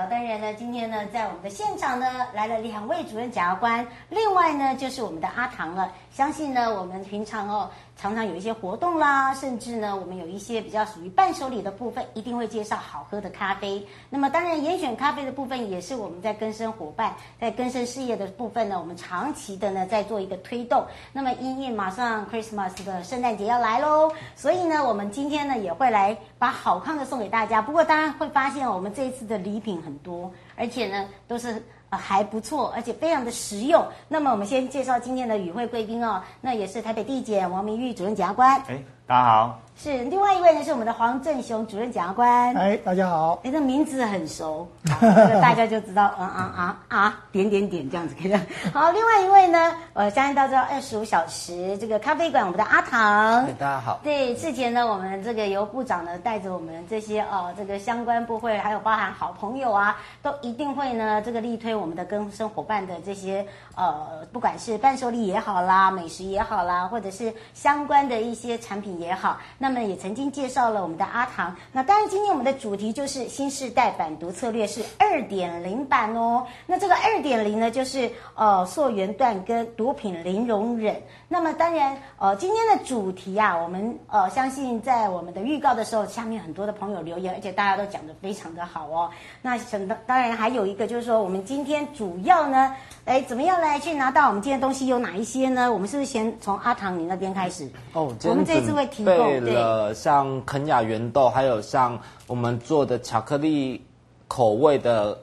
聊的今天呢在我们的现场呢，来了两位主任检察官，另外呢就是我们的阿唐了。相信呢，我们平常哦常常有一些活动啦，甚至呢我们有一些比较属于伴手礼的部分，一定会介绍好喝的咖啡。那么当然，严选咖啡的部分也是我们在更生伙伴在更生事业的部分呢，我们长期的呢在做一个推动。那么因为马上 Christmas 的圣诞节要来喽，所以呢我们今天呢也会来把好康的送给大家。不过当然会发现我们这一次的礼品很多。而且呢，都是呃还不错，而且非常的实用。那么我们先介绍今天的与会贵宾哦，那也是台北地检王明玉主任检察官。哎，大家好。是另外一位呢，是我们的黄振雄主任检察官。哎，大家好。哎，这名字很熟，这 个大家就知道，啊啊啊啊，点点点这样子可以。好，另外一位呢，呃，相信大家知道二十五小时这个咖啡馆，我们的阿唐。大家好。对，之前呢，我们这个由部长呢带着我们这些呃这个相关部会，还有包含好朋友啊，都一定会呢这个力推我们的跟生伙伴的这些呃，不管是伴手礼也好啦，美食也好啦，或者是相关的一些产品也好，那。那么也曾经介绍了我们的阿唐。那当然，今天我们的主题就是新世代反毒策略是二点零版哦。那这个二点零呢，就是呃溯源断根，毒品零容忍。那么当然，呃，今天的主题啊，我们呃相信在我们的预告的时候，下面很多的朋友留言，而且大家都讲得非常的好哦。那想当当然还有一个就是说，我们今天主要呢。哎，怎么样来去拿到我们今天东西有哪一些呢？我们是不是先从阿唐你那边开始？哦，我们这一次会提供了像肯亚圆豆，还有像我们做的巧克力口味的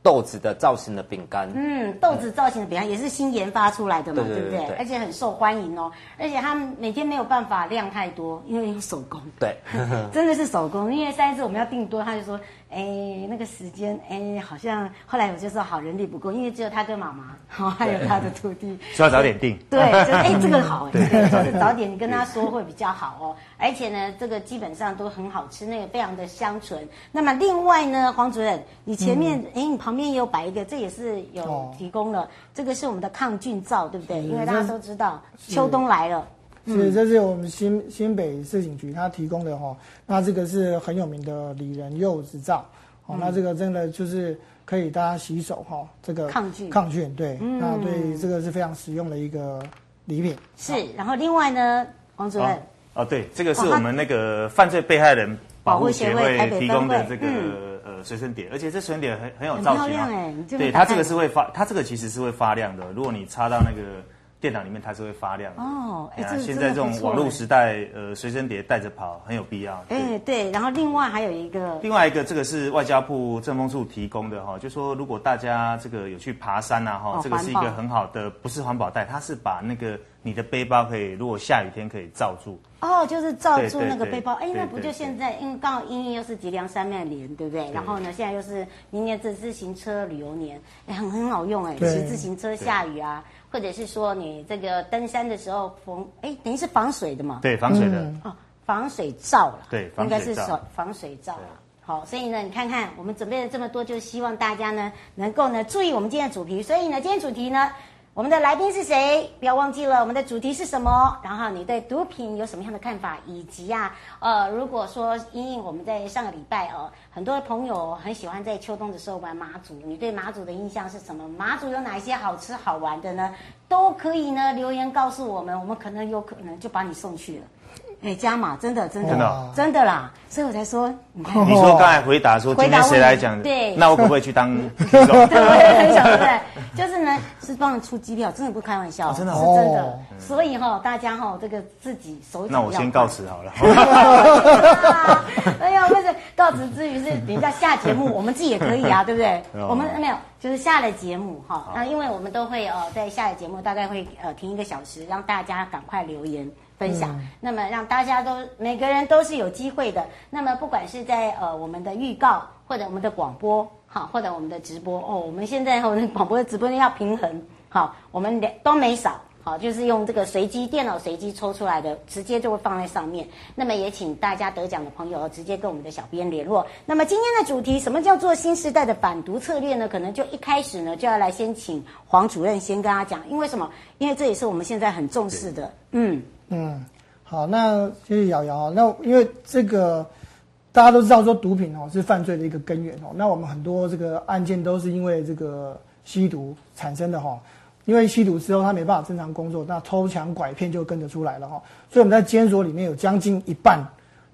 豆子的造型的饼干。嗯，豆子造型的饼干也是新研发出来的嘛，对，不对？而且很受欢迎哦，而且他们每天没有办法量太多，因为有手工。对，真的是手工。因为上一次我们要订多，他就说。哎，那个时间，哎，好像后来我就说好人力不够，因为只有他跟妈妈，好 还有他的徒弟，需要早点订。对，就 哎，这个好，对，就是早点你跟他说会比较好哦。而且呢，这个基本上都很好吃，那个非常的香醇。那么另外呢，黄主任，你前面哎、嗯，你旁边也有摆一个，这也是有提供了，哦、这个是我们的抗菌皂，对不对？因为大家都知道秋冬来了。是，这是我们新新北市警局他提供的哈，那这个是很有名的李仁佑执照，哦，那这个真的就是可以大家洗手哈，这个抗菌。抗菌，对，那对这个是非常实用的一个礼品。是，然后另外呢，王主任，哦，对，这个是我们那个犯罪被害人保护协会提供的这个呃随身碟，而且这随身碟很很有造型啊，对，它这个是会发，它这个其实是会发亮的，如果你插到那个。电脑里面它是会发亮的哦。哎，欸现在这种网络时代，呃，随身碟带着跑很有必要。哎，对。然后另外还有一个，另外一个这个是外交部政风处提供的哈，就说如果大家这个有去爬山呐哈，这个是一个很好的，不是环保袋，它是把那个你的背包可以，如果下雨天可以罩住。哦，就是罩住那个背包。哎，那不就现在，因为刚好因为又是吉良三面连，对不对？然后呢，现在又是明年这自行车旅游年，哎，很很好用哎，骑自行车下雨啊。或者是说你这个登山的时候防哎，等于是防水的嘛？对，防水的。嗯、哦，防水罩了。对，应该是防防水罩了。好，所以呢，你看看我们准备了这么多，就是希望大家呢能够呢注意我们今天的主题。所以呢，今天主题呢。我们的来宾是谁？不要忘记了，我们的主题是什么？然后你对毒品有什么样的看法？以及啊，呃，如果说因为我们在上个礼拜哦，很多朋友很喜欢在秋冬的时候玩马祖，你对马祖的印象是什么？马祖有哪些好吃好玩的呢？都可以呢留言告诉我们，我们可能有可能就把你送去了。哎，加码，真的，真的，真的，真的啦，所以我才说，你看，你说刚才回答说今天谁来讲？对，那我可不可以去当 听众？对，对对，就是呢，是帮你出机票，真的不开玩笑，真的是真的。所以哈，大家哈，这个自己手脚。那我先告辞好了。哎呀，不是告辞之余是人家下节目，我们自己也可以啊，对不对？我们没有，就是下了节目哈，那因为我们都会呃在下了节目大概会呃停一个小时，让大家赶快留言。分享，嗯、那么让大家都每个人都是有机会的。那么不管是在呃我们的预告，或者我们的广播，好，或者我们的直播哦，我们现在我们广播的直播要平衡，好，我们两都没少，好，就是用这个随机电脑随机抽出来的，直接就会放在上面。那么也请大家得奖的朋友直接跟我们的小编联络。那么今天的主题，什么叫做新时代的反毒策略呢？可能就一开始呢就要来先请黄主任先跟他讲，因为什么？因为这也是我们现在很重视的，嗯。嗯，好，那谢谢瑶瑶。那因为这个大家都知道说毒品哦是犯罪的一个根源哦。那我们很多这个案件都是因为这个吸毒产生的哈。因为吸毒之后他没办法正常工作，那偷抢拐骗就跟着出来了哈。所以我们在监所里面有将近一半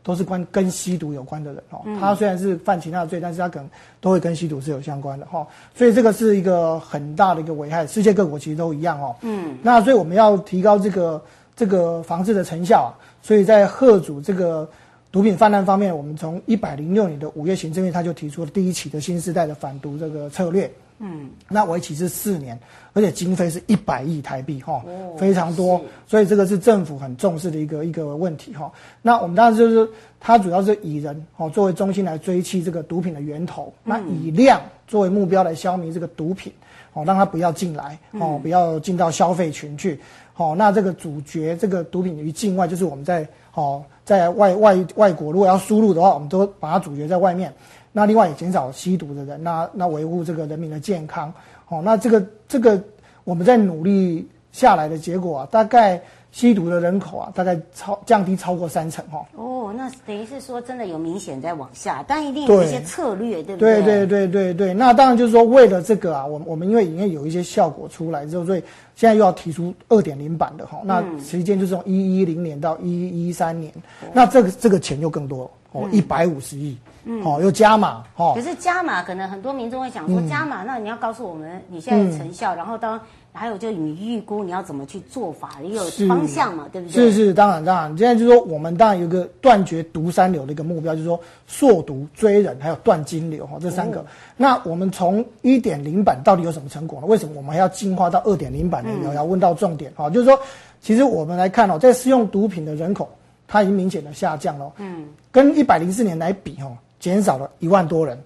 都是关跟吸毒有关的人哦。他虽然是犯其他的罪，但是他可能都会跟吸毒是有相关的哈。所以这个是一个很大的一个危害，世界各国其实都一样哦。嗯，那所以我们要提高这个。这个防治的成效啊，所以在贺主这个毒品泛滥方面，我们从一百零六年的五月行政院他就提出了第一期的新时代的反毒这个策略。嗯，那为期是四年，而且经费是一百亿台币哈，哦、非常多，所以这个是政府很重视的一个一个问题哈。那我们当时就是它主要是以人哦作为中心来追击这个毒品的源头，嗯、那以量作为目标来消弭这个毒品哦，让它不要进来哦，不要进到消费群去。哦，那这个主角这个毒品于境外，就是我们在哦，在外外外国如果要输入的话，我们都把它主角在外面。那另外也减少吸毒的人，那那维护这个人民的健康。哦，那这个这个我们在努力下来的结果啊，大概。吸毒的人口啊，大概超降低超过三成哈。哦，那等于是说真的有明显在往下，但一定有一些策略，对，对不对？对对对对对。那当然就是说，为了这个啊，我我们因为已经有一些效果出来之后，所以现在又要提出二点零版的哈。那时间就是从一一零年到一一三年，嗯、那这个这个钱就更多哦，一百五十亿，嗯，哦，又加码哦。可是加码可能很多民众会想说，加码，那你要告诉我们你现在的成效，嗯、然后当。还有，就你预估你要怎么去做法，也有方向嘛，是对不对？是是，当然当然。现在就是说，我们当然有一个断绝毒三流的一个目标，就是说，溯毒、追人，还有断金流哈，这三个。哦、那我们从一点零版到底有什么成果呢？为什么我们还要进化到二点零版呢？要、嗯、要问到重点哈，就是说，其实我们来看哦，在使用毒品的人口，它已经明显的下降了。嗯，跟一百零四年来比哈，减少了一万多人。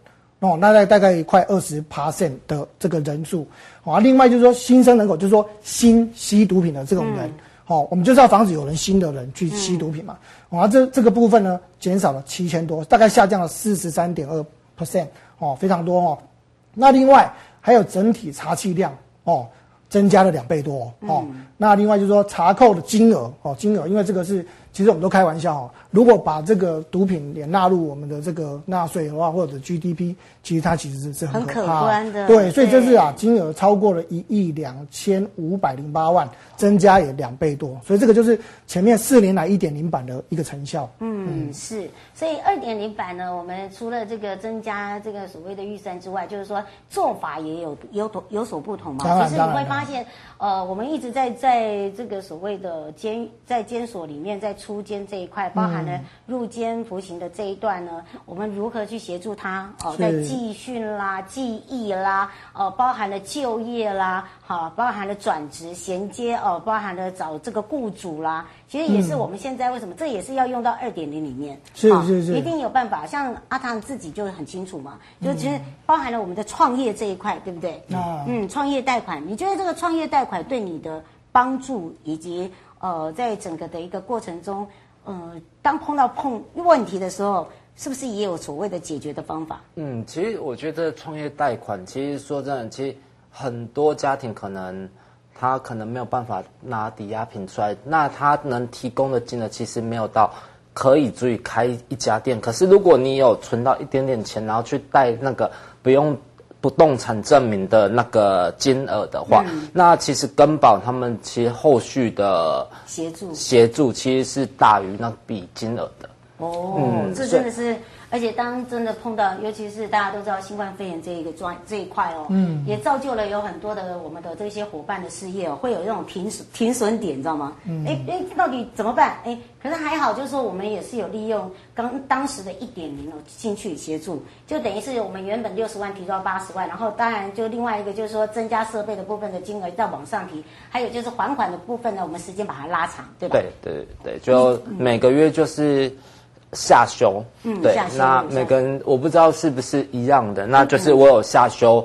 哦，那在大概快二十 percent 的这个人数，啊，另外就是说新生人口，就是说新吸毒品的这种人，好、嗯，我们就是要防止有人新的人去吸毒品嘛，啊，这这个部分呢减少了七千多，大概下降了四十三点二 percent，哦，非常多哦。那另外还有整体查缉量哦，增加了两倍多哦。嗯、那另外就是说查扣的金额哦，金额，因为这个是。其实我们都开玩笑哦，如果把这个毒品也纳入我们的这个纳税的话，或者 GDP，其实它其实是是很可观的。对，所以这是啊，金额超过了一亿两千五百零八万，增加也两倍多。所以这个就是前面四年来一点零版的一个成效。嗯，嗯是。所以二点零版呢，我们除了这个增加这个所谓的预算之外，就是说做法也有有有所不同嘛。当然其实你会发现，呃，我们一直在在这个所谓的监在监所里面在。出监这一块，包含了入监服刑的这一段呢，嗯、我们如何去协助他？哦，在技训啦、记忆啦，哦，包含了就业啦，好，包含了转职衔接哦，包含了找这个雇主啦，其实也是我们现在为什么、嗯、这也是要用到二点零里面，是是是，一定有办法。像阿唐自己就很清楚嘛，就其实包含了我们的创业这一块，对不对？嗯嗯，创业贷款，你觉得这个创业贷款对你的帮助以及？呃，在整个的一个过程中，呃，当碰到碰问题的时候，是不是也有所谓的解决的方法？嗯，其实我觉得创业贷款，其实说真的，其实很多家庭可能他可能没有办法拿抵押品出来，那他能提供的金额其实没有到可以足以开一家店。可是如果你有存到一点点钱，然后去贷那个不用不动产证明的那个金额的话，嗯、那其实更保他们其实后续的协助协助其实是大于那笔金额的。哦，嗯、这真的是。而且当真的碰到，尤其是大家都知道新冠肺炎这一个专这一块哦，嗯，也造就了有很多的我们的这些伙伴的事业哦，会有这种停损停损点，你知道吗？嗯，哎哎，到底怎么办？哎，可是还好，就是说我们也是有利用刚当时的一点零哦进去协助，就等于是我们原本六十万提到八十万，然后当然就另外一个就是说增加设备的部分的金额再往上提，还有就是还款的部分呢，我们时间把它拉长，对吧？对对对，就每个月就是。下修，嗯，对，那每个人我不知道是不是一样的，那就是我有下修，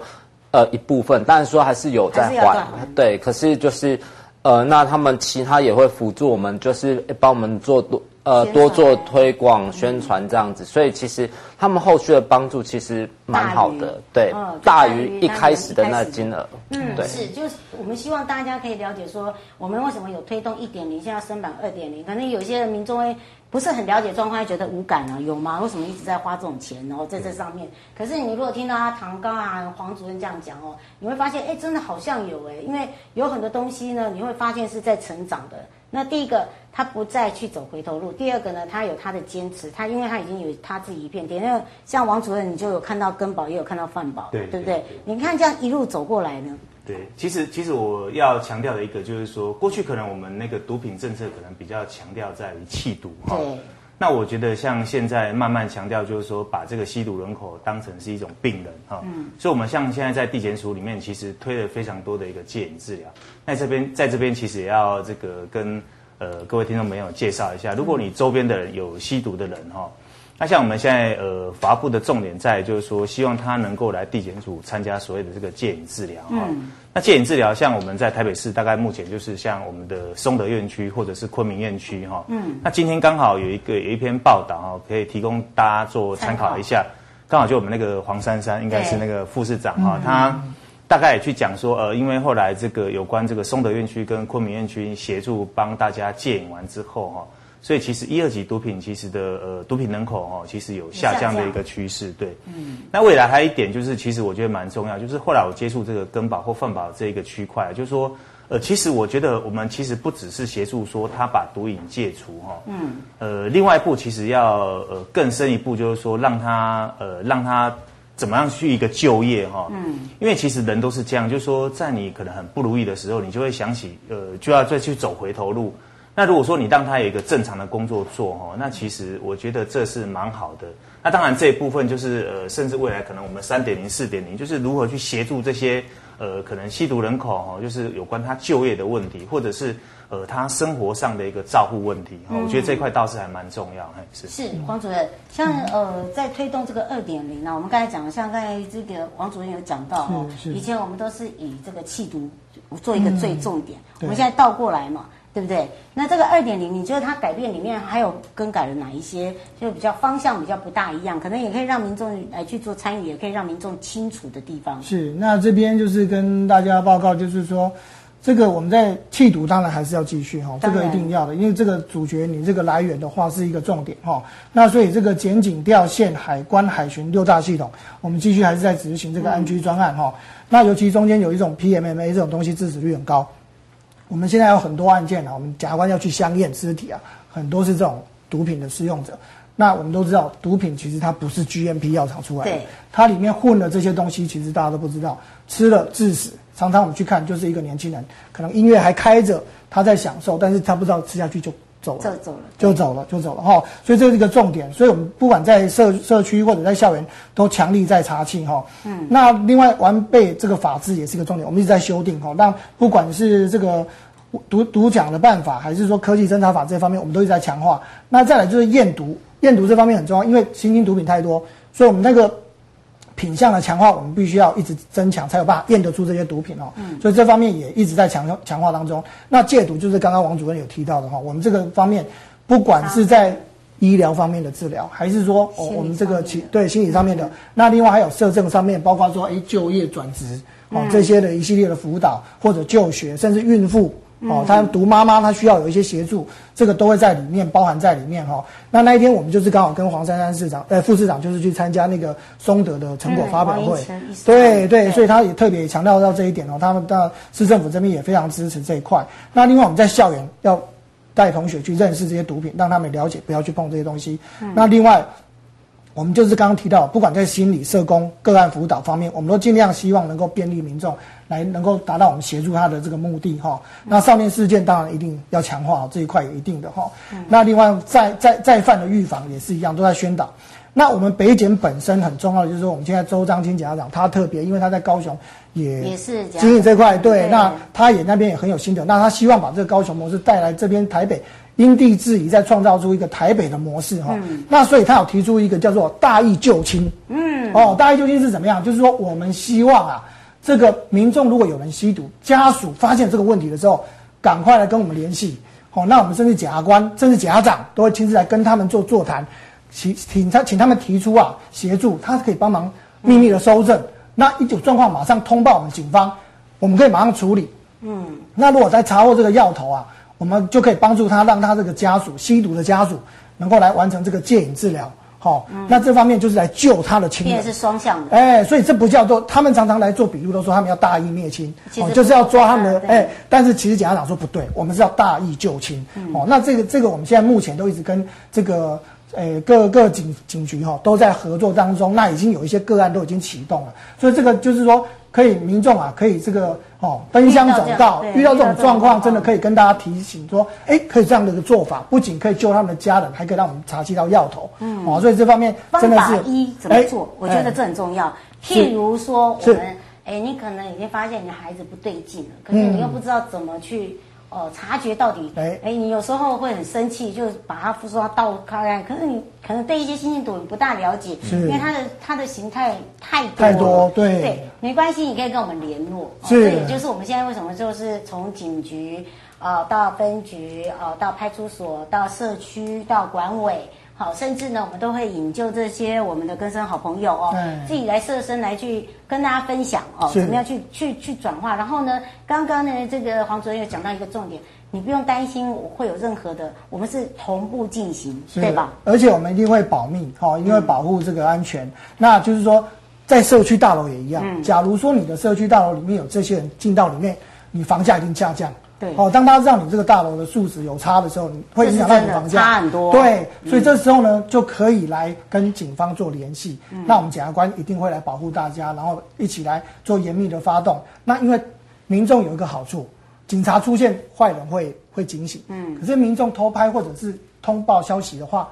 呃，一部分，但是说还是有在还，对，可是就是，呃，那他们其他也会辅助我们，就是帮我们做多，呃，多做推广宣传这样子，所以其实他们后续的帮助其实蛮好的，对，大于一开始的那金额，嗯，对，是，就是我们希望大家可以了解说，我们为什么有推动一点零，现在升版二点零，可能有些人民众会。不是很了解状况，还觉得无感啊？有吗？为什么一直在花这种钱？然后在这上面，可是你如果听到他唐刚啊、黄主任这样讲哦，你会发现，哎，真的好像有哎，因为有很多东西呢，你会发现是在成长的。那第一个，他不再去走回头路；第二个呢，他有他的坚持，他因为他已经有他自己一片天。因为像王主任，你就有看到根宝，也有看到范宝，对，对不对对，你看这样一路走过来呢。对，其实其实我要强调的一个就是说，过去可能我们那个毒品政策可能比较强调在于弃毒哈。对。那我觉得像现在慢慢强调，就是说把这个吸毒人口当成是一种病人哈。嗯。所以我们像现在在地检署里面，其实推了非常多的一个戒瘾治疗。那这边在这边其实也要这个跟呃各位听众朋友介绍一下，如果你周边的人有吸毒的人哈。那像我们现在呃，法部的重点在就是说，希望他能够来地检署参加所谓的这个戒瘾治疗哈。嗯。那戒瘾治疗，像我们在台北市，大概目前就是像我们的松德院区或者是昆明院区哈。嗯。那今天刚好有一个有一篇报道哈，可以提供大家做参考一下。刚好就我们那个黄珊珊，应该是那个副市长哈，他大概也去讲说，呃，因为后来这个有关这个松德院区跟昆明院区协助帮大家戒瘾完之后哈。所以其实一二级毒品其实的呃毒品人口哦，其实有下降的一个趋势，对。嗯。那未来还有一点就是，其实我觉得蛮重要，就是后来我接触这个根宝或犯保这一个区块，就是说，呃，其实我觉得我们其实不只是协助说他把毒瘾戒除哈，嗯。呃，另外一步其实要呃更深一步，就是说让他呃让他怎么样去一个就业哈，嗯。因为其实人都是这样，就是说在你可能很不如意的时候，你就会想起呃就要再去走回头路。那如果说你让他有一个正常的工作做哈，那其实我觉得这是蛮好的。那当然这一部分就是呃，甚至未来可能我们三点零、四点零，就是如何去协助这些呃可能吸毒人口哈，就是有关他就业的问题，或者是呃他生活上的一个照顾问题哈。我觉得这块倒是还蛮重要，嘿，是。是黄主任，像呃在推动这个二点零呢，我们刚才讲了，像刚才这个王主任有讲到哦，以前我们都是以这个气毒做一个最重点，我们现在倒过来嘛。对不对？那这个二点零，你觉得它改变里面还有更改了哪一些？就比较方向比较不大一样，可能也可以让民众来去做参与，也可以让民众清楚的地方。是，那这边就是跟大家报告，就是说，这个我们在缉毒当然还是要继续哈，这个一定要的，因为这个主角你这个来源的话是一个重点哈。那所以这个检警调线海关海巡六大系统，我们继续还是在执行这个安居专案哈。嗯、那尤其中间有一种 PMMA 这种东西，致死率很高。我们现在有很多案件啊，我们检察官要去相验尸体啊，很多是这种毒品的使用者。那我们都知道，毒品其实它不是 GMP 药厂出来的，它里面混了这些东西，其实大家都不知道，吃了致死。常常我们去看，就是一个年轻人，可能音乐还开着，他在享受，但是他不知道吃下去就走了，就走了，就走了，就走了哈。所以这是一个重点。所以我们不管在社社区或者在校园，都强力在查清哈。嗯。那另外完备这个法制也是一个重点，我们一直在修订哈。那不管是这个。毒毒讲的办法，还是说科技侦查法这方面，我们都一直在强化。那再来就是验毒，验毒这方面很重要，因为新兴毒品太多，所以我们那个品相的强化，我们必须要一直增强，才有办法验得出这些毒品哦。嗯，所以这方面也一直在强强化当中。那戒毒就是刚刚王主任有提到的哈，我们这个方面，不管是在医疗方面的治疗，还是说哦我们这个其对心理上面的，那另外还有社政上面，包括说哎就业转职哦这些的一系列的辅导或者就学，甚至孕妇。哦，他读妈妈他需要有一些协助，这个都会在里面包含在里面哈、哦。那那一天我们就是刚好跟黄珊珊市长呃副市长就是去参加那个松德的成果发表会，嗯、对对，所以他也特别强调到这一点哦，他们的市政府这边也非常支持这一块。那另外我们在校园要带同学去认识这些毒品，让他们了解不要去碰这些东西。嗯、那另外。我们就是刚刚提到，不管在心理、社工、个案辅导方面，我们都尽量希望能够便利民众，来能够达到我们协助他的这个目的哈。那少年事件当然一定要强化这一块，也一定的哈。那另外再再再犯的预防也是一样，都在宣导。那我们北检本身很重要的就是说，我们现在周章清检察长他特别，因为他在高雄也也是经营这块，对，那他也那边也很有心得，那他希望把这个高雄模式带来这边台北。因地制宜，再创造出一个台北的模式哈。嗯、那所以他有提出一个叫做大义救亲。嗯。哦，大义救亲是怎么样？就是说我们希望啊，这个民众如果有人吸毒，家属发现这个问题的时候，赶快来跟我们联系。好、哦，那我们甚至检察官、甚至检察长都会亲自来跟他们做座谈，请请他请他们提出啊协助，他可以帮忙秘密的搜证。嗯、那一有状况马上通报我们警方，我们可以马上处理。嗯。那如果在查获这个药头啊。我们就可以帮助他，让他这个家属吸毒的家属能够来完成这个戒瘾治疗。好，嗯、那这方面就是来救他的亲人。也是双向的。哎，所以这不叫做他们常常来做笔录，都说他们要大义灭亲，哦，就是要抓他们的。哎，但是其实检察长说不对，我们是要大义救亲。嗯、哦，那这个这个我们现在目前都一直跟这个诶各个警警局哈、哦、都在合作当中，那已经有一些个案都已经启动了，所以这个就是说。可以，民众啊，可以这个哦，奔乡走道，遇到这种状况，真的可以跟大家提醒说，哎，可以这样的一个做法，不仅可以救他们的家人，还可以让我们查缉到药头。嗯，哦，所以这方面真的是一怎么做？我觉得这很重要。譬如说，我们哎，你可能已经发现你的孩子不对劲了，可是你又不知道怎么去。哦，察觉到底，哎哎，你有时候会很生气，就把它说倒开来。可是你可能对一些新兴毒你不大了解，是因为它的它的形态太多太多，对对，没关系，你可以跟我们联络。是，这也就是我们现在为什么就是从警局呃到分局呃到派出所到社区到管委。好，甚至呢，我们都会引就这些我们的根生好朋友哦，嗯、自己来设身来去跟大家分享哦，怎么样去去去转化。然后呢，刚刚呢，这个黄主任又讲到一个重点，你不用担心我会有任何的，我们是同步进行，是对吧？而且我们一定会保密，哈、哦，一定会保护这个安全。嗯、那就是说，在社区大楼也一样，嗯、假如说你的社区大楼里面有这些人进到里面，你房价一定下降。对，哦，当大家知道你这个大楼的数值有差的时候，你会影响到你的房价，差很多。对，所以这时候呢，就可以来跟警方做联系。嗯，那我们检察官一定会来保护大家，然后一起来做严密的发动。那因为民众有一个好处，警察出现，坏人会会警醒。嗯，可是民众偷拍或者是通报消息的话，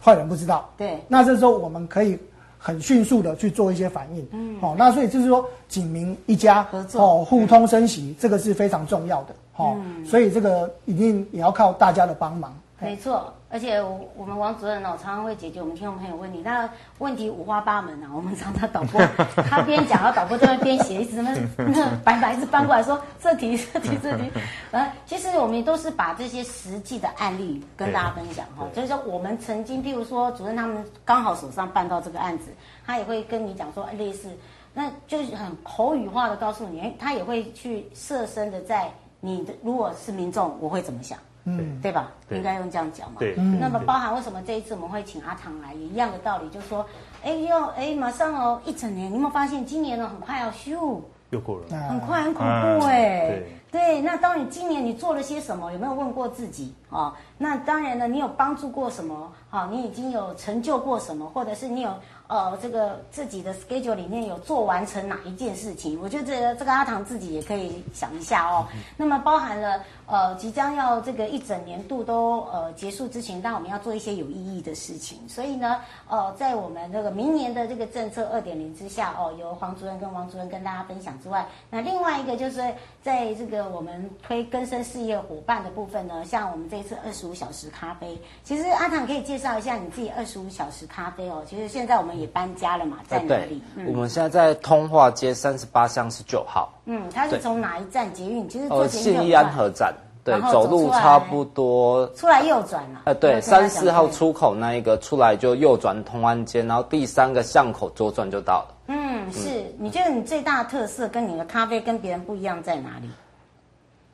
坏人不知道。对，那这时候我们可以。很迅速的去做一些反应，嗯，好、哦，那所以就是说，警民一家合作，哦，互通生息，嗯、这个是非常重要的，哦，嗯、所以这个一定也要靠大家的帮忙。没错，而且我，我们王主任呢，常常会解决我们听众朋友问题。那问题五花八门啊，我们常常导播 他边讲，然后导播在那边写，一直什么那 白白一直翻过来说这题这题这题。呃，其实我们也都是把这些实际的案例跟大家分享哈。所以说，我们曾经，譬如说，主任他们刚好手上办到这个案子，他也会跟你讲说类似，那就是很口语化的告诉你，他也会去设身的在你的，如果是民众，我会怎么想？嗯，对吧？对，应该用这样讲嘛。对。那么包含为什么这一次我们会请阿唐来，也一样的道理，就是说，哎哟，哎，马上哦，一整年，你有没有发现今年呢很快要咻，又过了，很快，很恐怖哎。对。对，那当你今年你做了些什么？有没有问过自己啊？那当然了，你有帮助过什么？好，你已经有成就过什么？或者是你有？呃，这个自己的 schedule 里面有做完成哪一件事情？我觉得这个这个阿唐自己也可以想一下哦。嗯、那么包含了呃，即将要这个一整年度都呃结束之前，但我们要做一些有意义的事情。所以呢，呃，在我们这个明年的这个政策二点零之下哦，由黄主任跟王主任跟大家分享之外，那另外一个就是在这个我们推更生事业伙伴的部分呢，像我们这一次二十五小时咖啡，其实阿唐可以介绍一下你自己二十五小时咖啡哦。其实现在我们。也搬家了嘛，在哪里？我们现在在通化街三十八巷十九号。嗯，它是从哪一站捷运？其实呃，信义安和站。对，走，路差不多。出来右转了。呃，对，三四号出口那一个出来就右转通安街，然后第三个巷口左转就到了。嗯，是。你觉得你最大的特色跟你的咖啡跟别人不一样在哪里？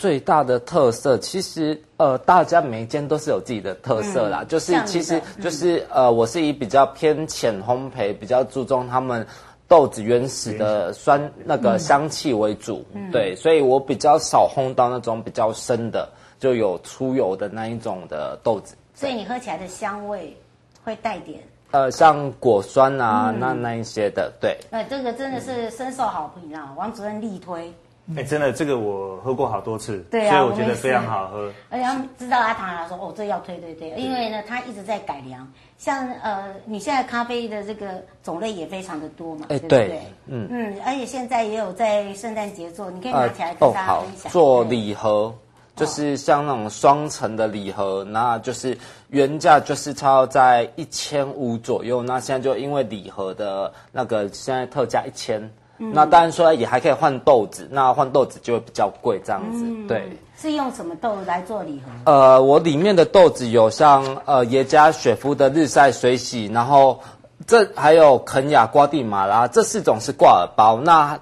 最大的特色，其实呃，大家每一间都是有自己的特色啦。嗯、就是其实就是、嗯、呃，我是以比较偏浅烘焙，比较注重他们豆子原始的酸那个香气为主。嗯、对，所以我比较少烘到那种比较深的，就有出油的那一种的豆子。所以你喝起来的香味会带点呃，像果酸啊，嗯、那那一些的。对，那这个真的是深受好评啊，王主任力推。哎、欸，真的，这个我喝过好多次，对啊，所以我觉得非常好喝。而且他们知道阿唐他说，哦，这要推对对，因为呢，他一直在改良。像呃，你现在咖啡的这个种类也非常的多嘛，欸、对不对？对嗯嗯，而且现在也有在圣诞节做，你可以拿起来跟大家分享。呃哦、做礼盒，就是像那种双层的礼盒，那就是原价就是超在一千五左右，那现在就因为礼盒的那个现在特价一千。那当然说也还可以换豆子，那换豆子就会比较贵这样子。嗯、对，是用什么豆来做礼盒？呃，我里面的豆子有像呃耶加雪夫的日晒水洗，然后这还有肯亚瓜地马拉这四种是挂耳包。那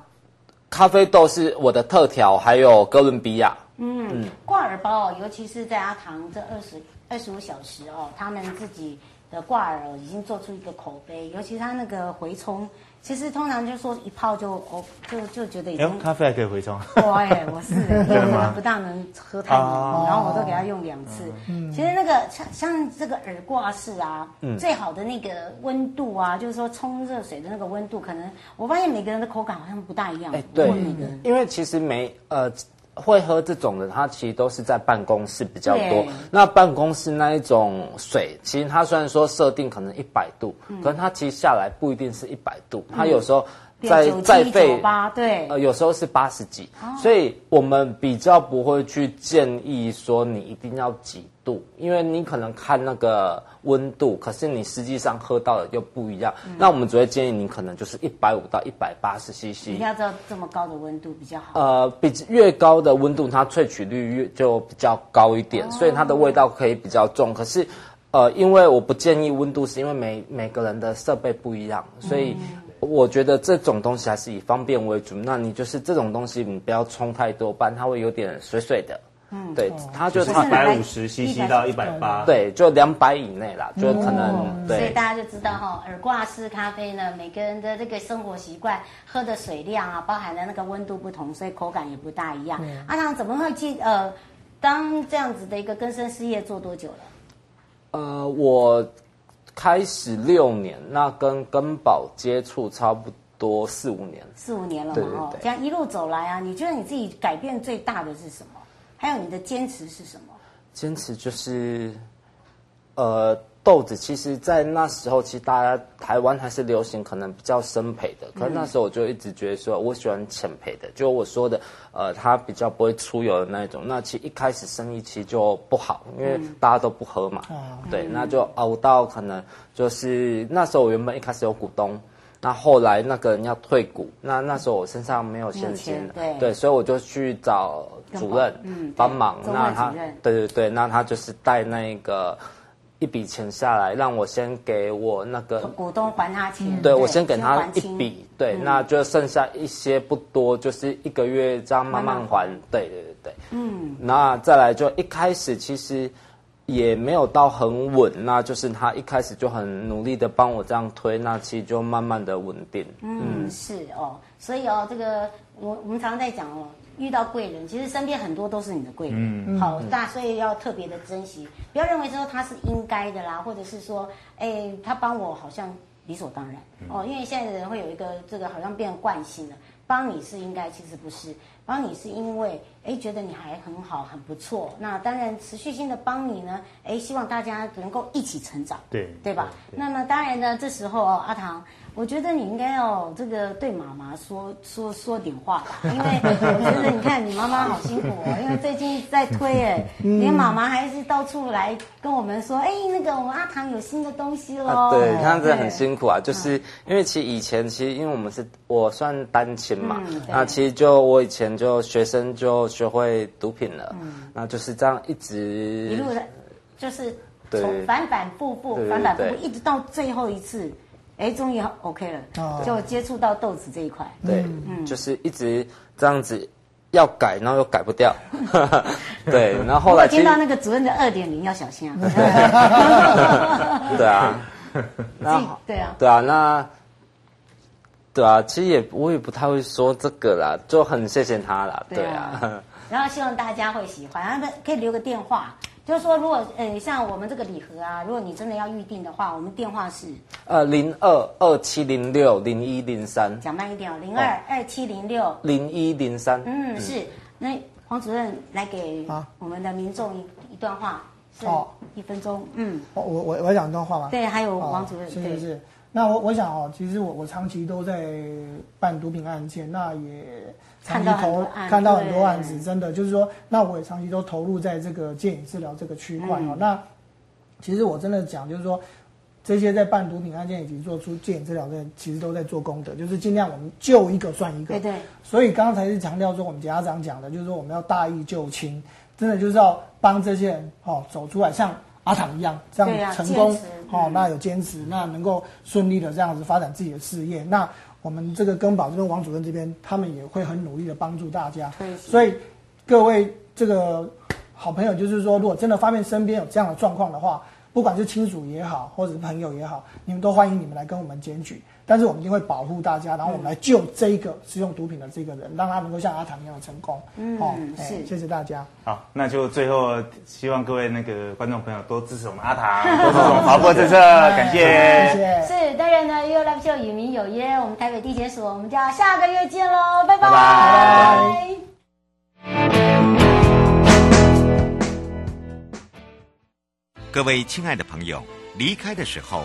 咖啡豆是我的特调，还有哥伦比亚。嗯，挂耳包哦，尤其是在阿唐这二十二十五小时哦，他们自己的挂耳已经做出一个口碑，尤其他那个回冲。其实通常就说一泡就哦，就就觉得已经。咖啡还可以回冲。我哎，我是 因为我不大能喝太浓，哦、然后我都给他用两次。嗯、其实那个像像这个耳挂式啊，嗯、最好的那个温度啊，就是说冲热水的那个温度，可能我发现每个人的口感好像不大一样。哎，对，因为其实每呃。会喝这种的，它其实都是在办公室比较多。那办公室那一种水，其实它虽然说设定可能一百度，嗯、可是它其实下来不一定是一百度，它有时候。在在费对，呃，有时候是八十几，哦、所以我们比较不会去建议说你一定要几度，因为你可能看那个温度，可是你实际上喝到的又不一样。嗯、那我们只会建议你可能就是一百五到一百八十 CC。你要知道这么高的温度比较好。呃，比越高的温度，它萃取率越就比较高一点，哦、所以它的味道可以比较重。可是，呃，因为我不建议温度，是因为每每个人的设备不一样，所以。嗯我觉得这种东西还是以方便为主。那你就是这种东西，你不要冲太多，不然它会有点水水的。嗯，对，它就是一百五十 CC 到一百八，对，就两百以内啦，就可能。对，所以大家就知道哈，耳挂式咖啡呢，每个人的这个生活习惯、喝的水量啊，包含的那个温度不同，所以口感也不大一样。阿唐怎么会去呃，当这样子的一个更生事业做多久了？呃，我。开始六年，那跟根宝接触差不多四五年，四五年了嘛，哦，这样一路走来啊，你觉得你自己改变最大的是什么？还有你的坚持是什么？坚持就是，呃。豆子其实，在那时候，其实大家台湾还是流行可能比较深培的。可是那时候我就一直觉得说，我喜欢浅培的，就我说的，呃，它比较不会出油的那一种。那其实一开始生意其实就不好，因为大家都不喝嘛。嗯、对，那就熬到可能就是那时候我原本一开始有股东，那后来那个人要退股，那那时候我身上没有现金，对，对，所以我就去找主任帮忙。那他，对对对，那他就是带那个。一笔钱下来，让我先给我那个股东还他钱。对，对我先给他一笔，对，嗯、那就剩下一些不多，就是一个月这样慢慢还。对对对对，嗯，那再来就一开始其实也没有到很稳，那就是他一开始就很努力的帮我这样推，那其实就慢慢的稳定。嗯，嗯是哦，所以哦，这个我我们常常在讲哦。遇到贵人，其实身边很多都是你的贵人，嗯、好大，所以要特别的珍惜，不要认为说他是应该的啦，或者是说，哎，他帮我好像理所当然。哦，因为现在的人会有一个这个好像变惯性了，帮你是应该，其实不是，帮你是因为哎觉得你还很好，很不错，那当然持续性的帮你呢，哎，希望大家能够一起成长，对对吧？对对，那么当然呢，这时候哦，阿唐。我觉得你应该要这个对妈妈说说说点话吧，因为我觉得你看你妈妈好辛苦哦，因为最近在推哎，连妈妈还是到处来跟我们说，哎，那个我们阿唐有新的东西喽。对，他真的很辛苦啊，就是因为其实以前其实因为我们是我算单亲嘛，那其实就我以前就学生就学会毒品了，那就是这样一直一路的，就是从反反复复反反复复一直到最后一次。哎，终于 OK 了，就接触到豆子这一块。对，嗯，就是一直这样子，要改，然后又改不掉。对，然后后来听到那个主任的二点零要小心啊。对啊，那对啊，对啊，那对啊，其实也我也不太会说这个啦，就很谢谢他啦。对啊，然后希望大家会喜欢，然后可以留个电话。就是说，如果呃像我们这个礼盒啊，如果你真的要预定的话，我们电话是呃零二二七零六零一零三，讲慢一点哦，零二二七零六零一零三。嗯，是。那黄主任来给我们的民众一一段话，哦，一分钟。嗯，我我我我讲一段话吗？对，还有黄主任，是是是。那我我想哦，其实我我长期都在办毒品案件，那也。长期投看到很多案子，真的就是说，那我也长期都投入在这个戒瘾治疗这个区块哦。那其实我真的讲，就是说，这些在办毒品案件以及做出戒瘾治疗的人，其实都在做功德，就是尽量我们救一个算一个。对对。所以刚才是强调说，我们家长讲的，就是说我们要大义救亲，真的就是要帮这些人哦走出来，像阿唐一样这样成功哦，那有坚持，那能够顺利的这样子发展自己的事业，那。我们这个根宝这边王主任这边，他们也会很努力的帮助大家。所以各位这个好朋友，就是说，如果真的发现身边有这样的状况的话，不管是亲属也好，或者是朋友也好，你们都欢迎你们来跟我们检举。但是我们一定会保护大家，然后我们来救这一个使用毒品的这个人，让他能够像阿唐一样的成功。嗯，好，是，谢谢大家。好，那就最后希望各位那个观众朋友多支持我们阿唐，多支持我们华播政策，感谢。谢谢。是，当然呢，YOYO Live Show 与民有约，我们台北地检署，我们就要下个月见喽，拜拜。拜拜。各位亲爱的朋友，离开的时候。